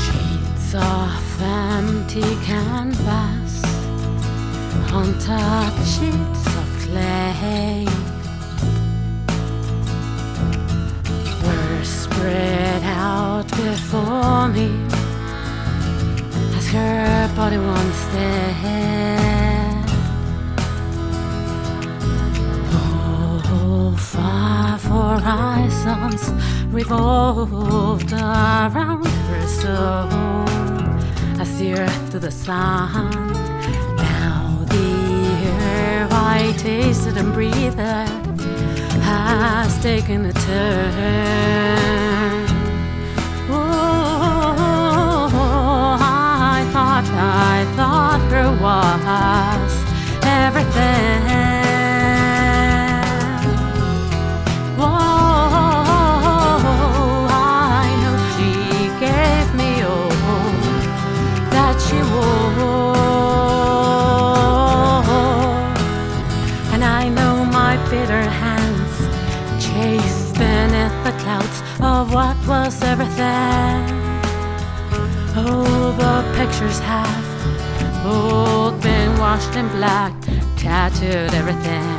Sheets of empty canvas, untouched sheets of clay. Were spread out before me as her body once did. Oh, five horizons revolved around her soul I the earth to the sun. Now the air I tasted and breathed has taken a turn. Bitter hands chased beneath the clouds of what was everything. Oh, the pictures have all been washed in black, tattooed everything.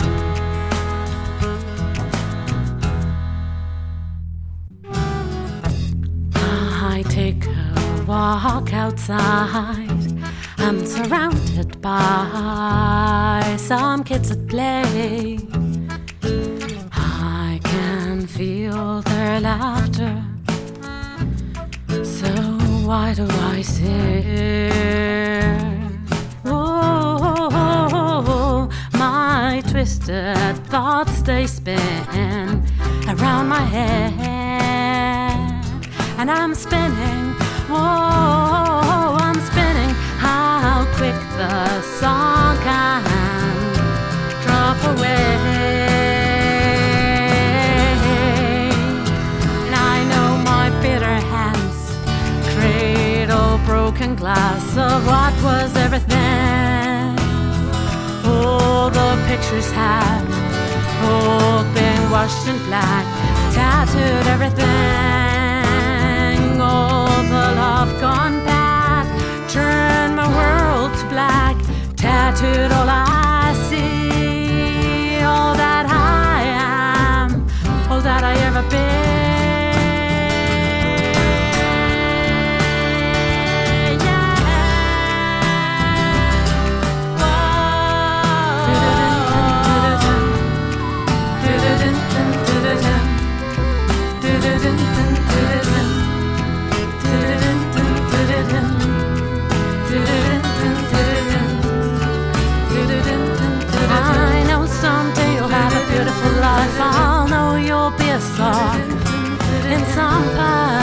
I take a walk outside. I'm surrounded by some kids at play. Feel their laughter. So why do I stare? Oh, my twisted thoughts they spin around my head and I'm spinning. Whoa, broken glass of what was everything. All the pictures have all been washed in black, tattooed everything. All star in some part.